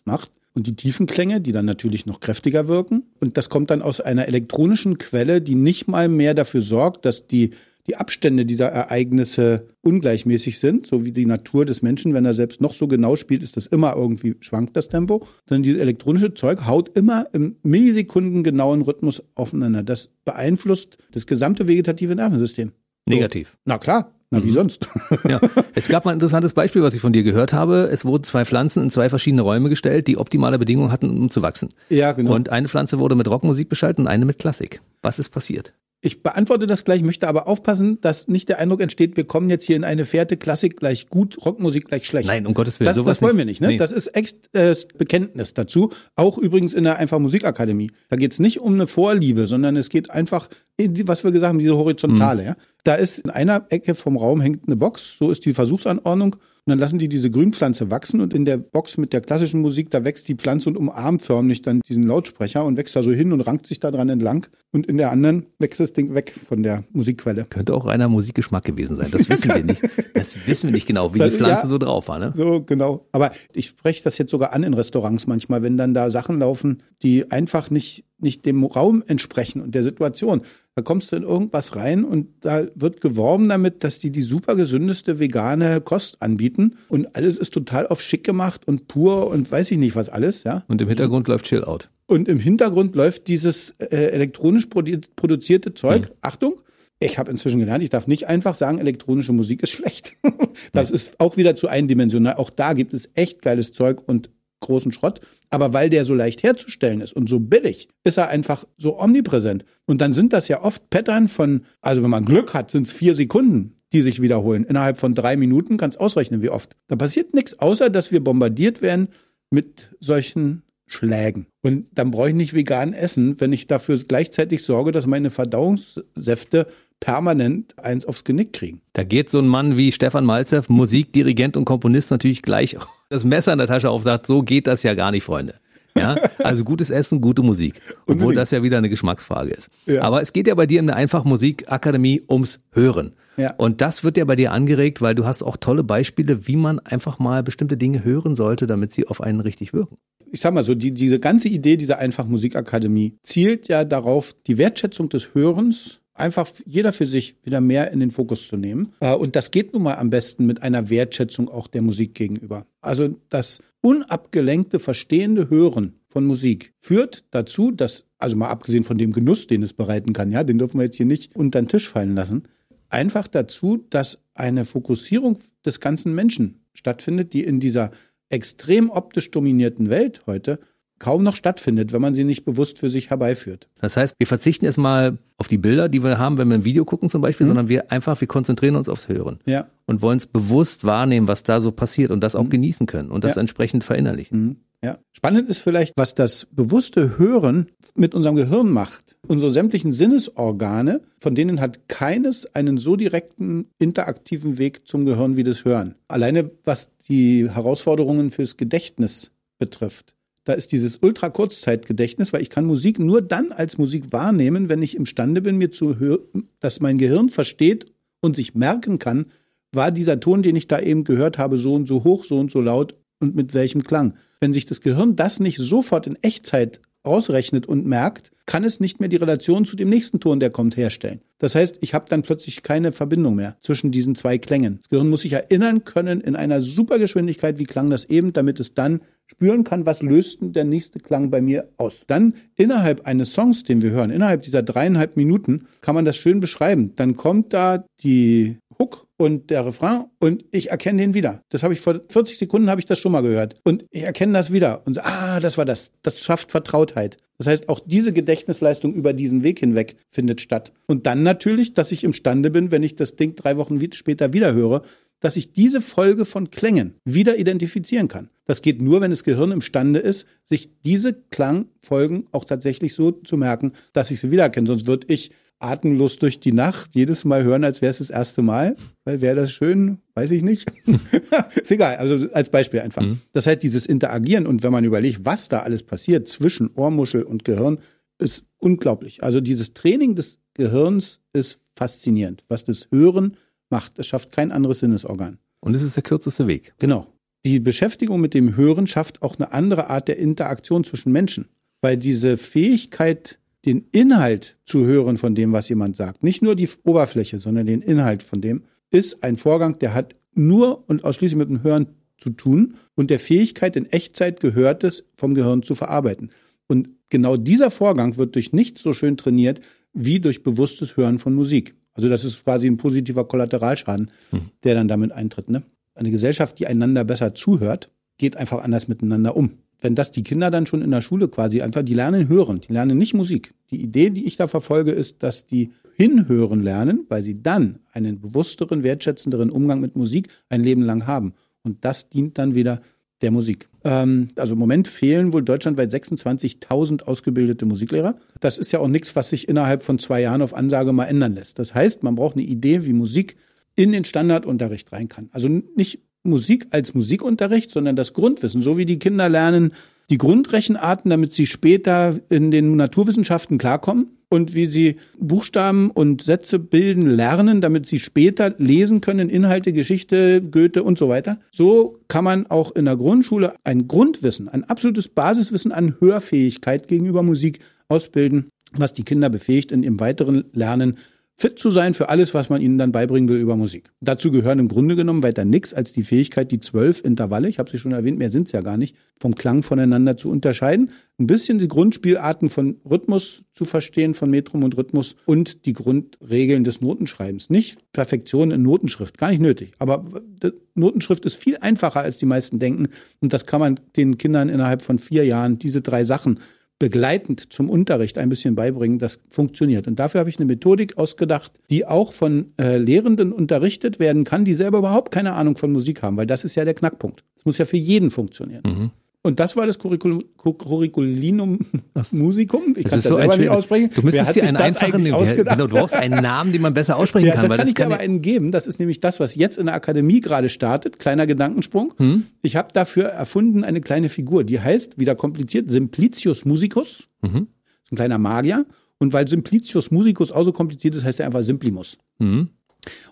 macht und die tiefen Klänge, die dann natürlich noch kräftiger wirken und das kommt dann aus einer elektronischen Quelle, die nicht mal mehr dafür sorgt, dass die die Abstände dieser Ereignisse ungleichmäßig sind, so wie die Natur des Menschen, wenn er selbst noch so genau spielt, ist das immer irgendwie schwankt das Tempo, sondern dieses elektronische Zeug haut immer im Millisekunden genauen Rhythmus aufeinander. Das beeinflusst das gesamte vegetative Nervensystem. So. Negativ. Na klar, na wie Mhm. sonst? Ja. Es gab mal ein interessantes Beispiel, was ich von dir gehört habe. Es wurden zwei Pflanzen in zwei verschiedene Räume gestellt, die optimale Bedingungen hatten, um zu wachsen. ja, genau. Und eine Pflanze wurde mit Rockmusik beschallt und eine mit Klassik. Was ist passiert? Ich beantworte das gleich, möchte aber aufpassen, dass nicht der Eindruck entsteht, wir kommen jetzt hier in eine Fährte, Klassik gleich gut, Rockmusik gleich schlecht. Nein, um Gottes Willen. Das, das wollen wir nicht, ne? Nee. Das ist echt äh, Bekenntnis dazu. Auch übrigens in der Einfach Musikakademie. Da geht es nicht um eine Vorliebe, sondern es geht einfach, was wir gesagt haben, diese Horizontale. Ja? Da ist in einer Ecke vom Raum hängt eine Box, so ist die Versuchsanordnung. Und dann lassen die diese Grünpflanze wachsen und in der Box mit der klassischen Musik, da wächst die Pflanze und umarmt förmlich dann diesen Lautsprecher und wächst da so hin und rankt sich da dran entlang. Und in der anderen wächst das Ding weg von der Musikquelle. Könnte auch reiner Musikgeschmack gewesen sein. Das wissen wir nicht. Das wissen wir nicht genau, wie die Pflanze ja. so drauf war. Ne? So, genau. Aber ich spreche das jetzt sogar an in Restaurants manchmal, wenn dann da Sachen laufen, die einfach nicht, nicht dem Raum entsprechen und der Situation. Da kommst du in irgendwas rein und da wird geworben damit, dass die die super gesündeste vegane Kost anbieten und alles ist total auf schick gemacht und pur und weiß ich nicht was alles, ja. Und im Hintergrund läuft Chill Out. Und im Hintergrund läuft dieses äh, elektronisch produ produzierte Zeug. Achtung, ich habe inzwischen gelernt, ich darf nicht einfach sagen, elektronische Musik ist schlecht. das ist auch wieder zu eindimensional. Auch da gibt es echt geiles Zeug und großen Schrott. Aber weil der so leicht herzustellen ist und so billig, ist er einfach so omnipräsent. Und dann sind das ja oft Pattern von, also wenn man Glück hat, sind es vier Sekunden, die sich wiederholen. Innerhalb von drei Minuten kannst ausrechnen, wie oft. Da passiert nichts, außer dass wir bombardiert werden mit solchen Schlägen. Und dann brauche ich nicht vegan essen, wenn ich dafür gleichzeitig sorge, dass meine Verdauungssäfte permanent eins aufs Genick kriegen. Da geht so ein Mann wie Stefan Malzew, Musikdirigent und Komponist, natürlich gleich das Messer in der Tasche auf, sagt, so geht das ja gar nicht, Freunde. Ja, also gutes Essen, gute Musik. Obwohl das ja wieder eine Geschmacksfrage ist. Ja. Aber es geht ja bei dir in der Einfach Musikakademie ums Hören. Ja. Und das wird ja bei dir angeregt, weil du hast auch tolle Beispiele, wie man einfach mal bestimmte Dinge hören sollte, damit sie auf einen richtig wirken. Ich sag mal so, die, diese ganze Idee dieser Einfach Musikakademie zielt ja darauf, die Wertschätzung des Hörens einfach jeder für sich wieder mehr in den Fokus zu nehmen. Äh, Und das geht nun mal am besten mit einer Wertschätzung auch der Musik gegenüber. Also das unabgelenkte, verstehende Hören von Musik führt dazu, dass, also mal abgesehen von dem Genuss, den es bereiten kann, ja, den dürfen wir jetzt hier nicht unter den Tisch fallen lassen, einfach dazu, dass eine Fokussierung des ganzen Menschen stattfindet, die in dieser extrem optisch dominierten Welt heute kaum noch stattfindet, wenn man sie nicht bewusst für sich herbeiführt. Das heißt, wir verzichten erstmal auf die Bilder, die wir haben, wenn wir ein Video gucken zum Beispiel, sondern wir einfach, wir konzentrieren uns aufs Hören Ja. und wollen es bewusst wahrnehmen, was da so passiert und das auch genießen können und das Ja. entsprechend verinnerlichen. Mhm. Ja. Spannend ist vielleicht, was das bewusste Hören mit unserem Gehirn macht. Unsere sämtlichen Sinnesorgane, von denen hat keines einen so direkten interaktiven Weg zum Gehirn wie das Hören. Alleine was die Herausforderungen fürs Gedächtnis betrifft. Da ist dieses Ultrakurzzeitgedächtnis, weil ich kann Musik nur dann als Musik wahrnehmen, wenn ich imstande bin, mir zu hören, dass mein Gehirn versteht und sich merken kann, war dieser Ton, den ich da eben gehört habe, so und so hoch, so und so laut und mit welchem Klang. Wenn sich das Gehirn das nicht sofort in Echtzeit ausrechnet und merkt, kann es nicht mehr die Relation zu dem nächsten Ton, der kommt, herstellen. Das heißt, ich habe dann plötzlich keine Verbindung mehr zwischen diesen zwei Klängen. Das Gehirn muss sich erinnern können in einer Supergeschwindigkeit, wie klang das eben, damit es dann spüren kann, was löst denn der nächste Klang bei mir aus. Dann innerhalb eines Songs, den wir hören, innerhalb dieser dreieinhalb Minuten, kann man das schön beschreiben. Dann kommt da die Hook und der Refrain und ich erkenne den wieder. Das habe ich vor 40 Sekunden habe ich das schon mal gehört und ich erkenne das wieder und so, ah, das war das. Das schafft Vertrautheit. Das heißt, auch diese Gedächtnisleistung über diesen Weg hinweg findet statt. Und dann natürlich, dass ich imstande bin, wenn ich das Ding drei Wochen später wieder höre, dass ich diese Folge von Klängen wieder identifizieren kann. Das geht nur, wenn das Gehirn imstande ist, sich diese Klangfolgen auch tatsächlich so zu merken, dass ich sie wiedererkenne. Sonst würde ich atemlos durch die Nacht jedes Mal hören, als wäre es das erste Mal. Weil wäre das schön, weiß ich nicht. ist egal, also als Beispiel einfach. Mhm. Das heißt, dieses Interagieren und wenn man überlegt, was da alles passiert zwischen Ohrmuschel und Gehirn, ist unglaublich. Also dieses Training des Gehirns ist faszinierend. Was das Hören macht, es schafft kein anderes Sinnesorgan. Und es ist der kürzeste Weg. Genau. Die Beschäftigung mit dem Hören schafft auch eine andere Art der Interaktion zwischen Menschen. Weil diese Fähigkeit, den Inhalt zu hören von dem, was jemand sagt, nicht nur die Oberfläche, sondern den Inhalt von dem, ist ein Vorgang, der hat nur und ausschließlich mit dem Hören zu tun und der Fähigkeit, in Echtzeit Gehörtes vom Gehirn zu verarbeiten. Und genau dieser Vorgang wird durch nichts so schön trainiert wie durch bewusstes Hören von Musik. Also das ist quasi ein positiver Kollateralschaden, hm. der dann damit eintritt. Ne? Eine Gesellschaft, die einander besser zuhört, geht einfach anders miteinander um wenn das die Kinder dann schon in der Schule quasi einfach, die lernen hören, die lernen nicht Musik. Die Idee, die ich da verfolge, ist, dass die hinhören lernen, weil sie dann einen bewussteren, wertschätzenderen Umgang mit Musik ein Leben lang haben. Und das dient dann wieder der Musik. Ähm, also im Moment fehlen wohl deutschlandweit 26.000 ausgebildete Musiklehrer. Das ist ja auch nichts, was sich innerhalb von zwei Jahren auf Ansage mal ändern lässt. Das heißt, man braucht eine Idee, wie Musik in den Standardunterricht rein kann. Also nicht Musik als Musikunterricht, sondern das Grundwissen, so wie die Kinder lernen die Grundrechenarten, damit sie später in den Naturwissenschaften klarkommen und wie sie Buchstaben und Sätze bilden lernen, damit sie später lesen können, Inhalte, Geschichte, Goethe und so weiter. So kann man auch in der Grundschule ein Grundwissen, ein absolutes Basiswissen an Hörfähigkeit gegenüber Musik ausbilden, was die Kinder befähigt, in ihrem weiteren Lernen fit zu sein für alles, was man ihnen dann beibringen will über Musik. Dazu gehören im Grunde genommen weiter nichts als die Fähigkeit, die zwölf Intervalle, ich habe sie schon erwähnt, mehr sind es ja gar nicht, vom Klang voneinander zu unterscheiden, ein bisschen die Grundspielarten von Rhythmus zu verstehen, von Metrum und Rhythmus und die Grundregeln des Notenschreibens. Nicht Perfektion in Notenschrift, gar nicht nötig. Aber Notenschrift ist viel einfacher, als die meisten denken und das kann man den Kindern innerhalb von vier Jahren, diese drei Sachen, begleitend zum Unterricht ein bisschen beibringen, das funktioniert. Und dafür habe ich eine Methodik ausgedacht, die auch von äh, Lehrenden unterrichtet werden kann, die selber überhaupt keine Ahnung von Musik haben, weil das ist ja der Knackpunkt. Es muss ja für jeden funktionieren. Mhm. Und das war das Curriculum, Curriculinum Musicum. Ich kann das, das so selber nicht aussprechen. Du müsstest dir einen einfachen, genau, du brauchst einen Namen, den man besser aussprechen ja, kann. Da kann ich dir aber einen geben. Das ist nämlich das, was jetzt in der Akademie gerade startet. Kleiner Gedankensprung. Hm? Ich habe dafür erfunden eine kleine Figur, die heißt, wieder kompliziert, Simplicius Musicus. Mhm. Ist ein kleiner Magier. Und weil Simplicius Musicus auch so kompliziert ist, heißt er einfach Simplimus. Mhm.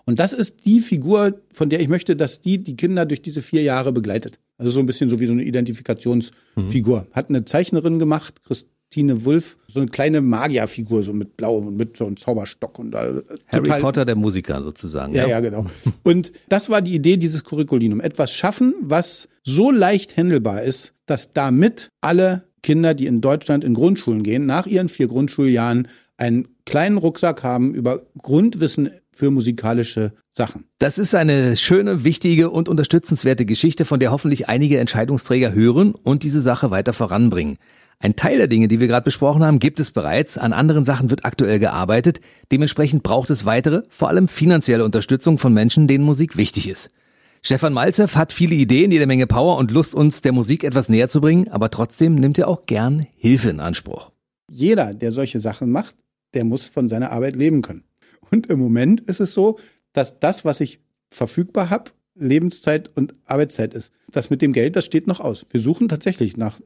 Und das ist die Figur, von der ich möchte, dass die die Kinder durch diese vier Jahre begleitet. Also so ein bisschen so wie so eine Identifikationsfigur. Mhm. Hat eine Zeichnerin gemacht, Christine Wulff, so eine kleine Magierfigur, so mit Blau und mit so einem Zauberstock und äh, Harry Potter der Musiker sozusagen. Ja, ja, ja, genau. Und das war die Idee dieses Curriculinum. Etwas schaffen, was so leicht händelbar ist, dass damit alle Kinder, die in Deutschland in Grundschulen gehen, nach ihren vier Grundschuljahren einen kleinen Rucksack haben über Grundwissen für musikalische Sachen. Das ist eine schöne, wichtige und unterstützenswerte Geschichte, von der hoffentlich einige Entscheidungsträger hören und diese Sache weiter voranbringen. Ein Teil der Dinge, die wir gerade besprochen haben, gibt es bereits. An anderen Sachen wird aktuell gearbeitet. Dementsprechend braucht es weitere, vor allem finanzielle Unterstützung von Menschen, denen Musik wichtig ist. Stefan Malzew hat viele Ideen, jede Menge Power und Lust, uns der Musik etwas näher zu bringen, aber trotzdem nimmt er auch gern Hilfe in Anspruch. Jeder, der solche Sachen macht, der muss von seiner Arbeit leben können. Und im Moment ist es so, dass das, was ich verfügbar habe, Lebenszeit und Arbeitszeit ist. Das mit dem Geld, das steht noch aus. Wir suchen tatsächlich nach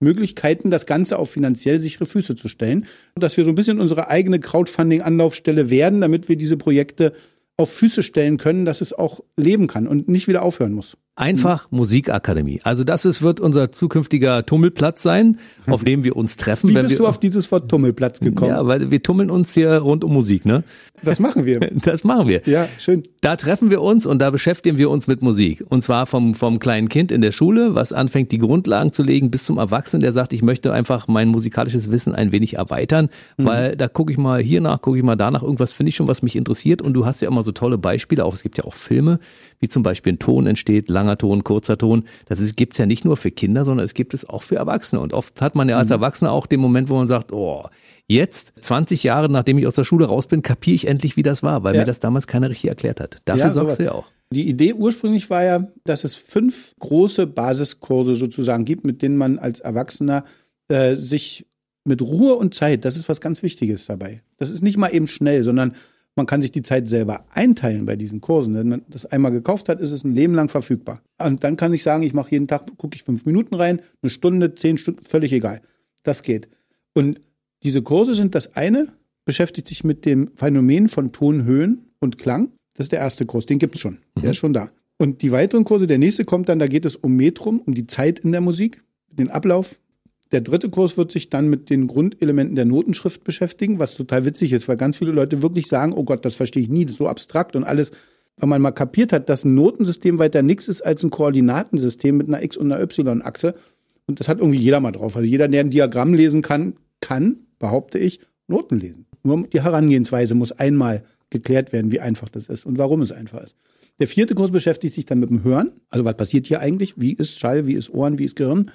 Möglichkeiten, das Ganze auf finanziell sichere Füße zu stellen. Und dass wir so ein bisschen unsere eigene Crowdfunding-Anlaufstelle werden, damit wir diese Projekte auf Füße stellen können, dass es auch leben kann und nicht wieder aufhören muss. Einfach Musikakademie. Also das ist, wird unser zukünftiger Tummelplatz sein, auf dem wir uns treffen. Wie bist wir, du auf dieses Wort Tummelplatz gekommen? Ja, weil wir tummeln uns hier rund um Musik, ne? Das machen wir. Das machen wir. Ja, schön. Da treffen wir uns und da beschäftigen wir uns mit Musik. Und zwar vom, vom kleinen Kind in der Schule, was anfängt, die Grundlagen zu legen, bis zum Erwachsenen, der sagt, ich möchte einfach mein musikalisches Wissen ein wenig erweitern, Mhm. weil da gucke ich mal hier nach, gucke ich mal danach, irgendwas finde ich schon, was mich interessiert. Und du hast ja immer so tolle Beispiele, auch es gibt ja auch Filme, wie zum Beispiel ein Ton entsteht, langer Ton, kurzer Ton. Das ist, gibt's ja nicht nur für Kinder, sondern es gibt es auch für Erwachsene. Und oft hat man ja als Erwachsener auch den Moment, wo man sagt, oh, Jetzt, 20 Jahre nachdem ich aus der Schule raus bin, kapiere ich endlich, wie das war, weil Ja. mir das damals keiner richtig erklärt hat. Dafür Ja, sorgst du ja auch. Die Idee ursprünglich war ja, dass es fünf große Basiskurse sozusagen gibt, mit denen man als Erwachsener äh, sich mit Ruhe und Zeit, das ist was ganz Wichtiges dabei. Das ist nicht mal eben schnell, sondern man kann sich die Zeit selber einteilen bei diesen Kursen. Wenn man das einmal gekauft hat, ist es ein Leben lang verfügbar. Und dann kann ich sagen, ich mache jeden Tag, gucke ich fünf Minuten rein, eine Stunde, zehn Stunden, völlig egal. Das geht. Und diese Kurse sind das eine, beschäftigt sich mit dem Phänomen von Tonhöhen und Klang. Das ist der erste Kurs, den gibt's schon. Der ist schon da. Und die weiteren Kurse, der nächste kommt dann, da geht es um Metrum, um die Zeit in der Musik, den Ablauf. Der dritte Kurs wird sich dann mit den Grundelementen der Notenschrift beschäftigen, was total witzig ist, weil ganz viele Leute wirklich sagen, oh Gott, das verstehe ich nie, das ist so abstrakt und alles. Wenn man mal kapiert hat, dass ein Notensystem weiter nichts ist als ein Koordinatensystem mit einer X- und einer Y-Achse, und das hat irgendwie jeder mal drauf. Also jeder, der ein Diagramm lesen kann, kann, behaupte ich, Noten lesen. Nur die Herangehensweise muss einmal geklärt werden, wie einfach das ist und warum es einfach ist. Der vierte Kurs beschäftigt sich dann mit dem Hören. Also was passiert hier eigentlich? Wie ist Schall? Wie ist Ohren? Wie ist Gehirn?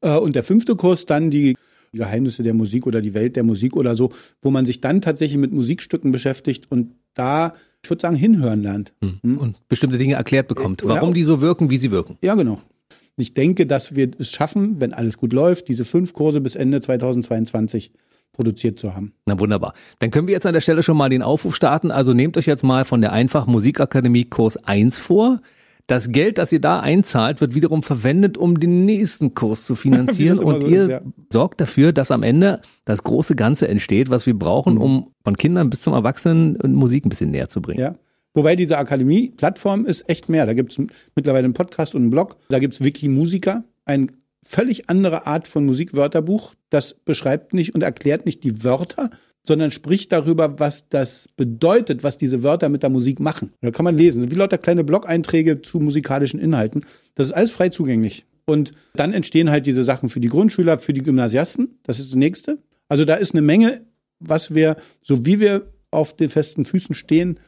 Äh, Und der fünfte Kurs dann die Geheimnisse der Musik oder die Welt der Musik oder so, wo man sich dann tatsächlich mit Musikstücken beschäftigt und da, ich würde sagen, hinhören lernt. Und bestimmte Dinge erklärt bekommt, Ja. warum die so wirken, wie sie wirken. Ja, genau. Ich denke, dass wir es schaffen, wenn alles gut läuft, diese fünf Kurse bis Ende 2022 produziert zu haben. Na wunderbar. Dann können wir jetzt an der Stelle schon mal den Aufruf starten. Also nehmt euch jetzt mal von der Einfach Musikakademie Kurs 1 vor. Das Geld, das ihr da einzahlt, wird wiederum verwendet, um den nächsten Kurs zu finanzieren. Und so ihr ist, ja. sorgt dafür, dass am Ende das große Ganze entsteht, was wir brauchen, Mhm. um von Kindern bis zum Erwachsenen Musik ein bisschen näher zu bringen. Ja. Wobei diese Akademie-Plattform ist echt mehr. Da gibt es mittlerweile einen Podcast und einen Blog. Da gibt es Wikimusica, ein völlig andere Art von Musikwörterbuch. Das beschreibt nicht und erklärt nicht die Wörter, sondern spricht darüber, was das bedeutet, was diese Wörter mit der Musik machen. Da kann man lesen. Wie lauter kleine Blog-Einträge zu musikalischen Inhalten. Das ist alles frei zugänglich. Und dann entstehen halt diese Sachen für die Grundschüler, für die Gymnasiasten. Das ist das nächste. Also da ist eine Menge, was wir, so wie wir auf den festen Füßen stehen,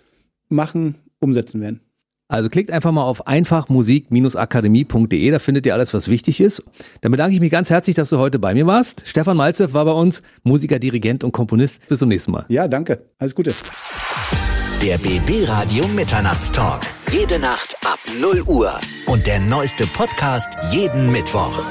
machen, umsetzen werden. Also klickt einfach mal auf einfachmusik-akademie.de, da findet ihr alles, was wichtig ist. Dann bedanke ich mich ganz herzlich, dass du heute bei mir warst. Stefan Malzew war bei uns, Musiker, Dirigent und Komponist. Bis zum nächsten Mal. Ja, danke. Alles Gute. Der BB Radio Mitternachtstalk. Jede Nacht ab 0 Uhr. Und der neueste Podcast jeden Mittwoch.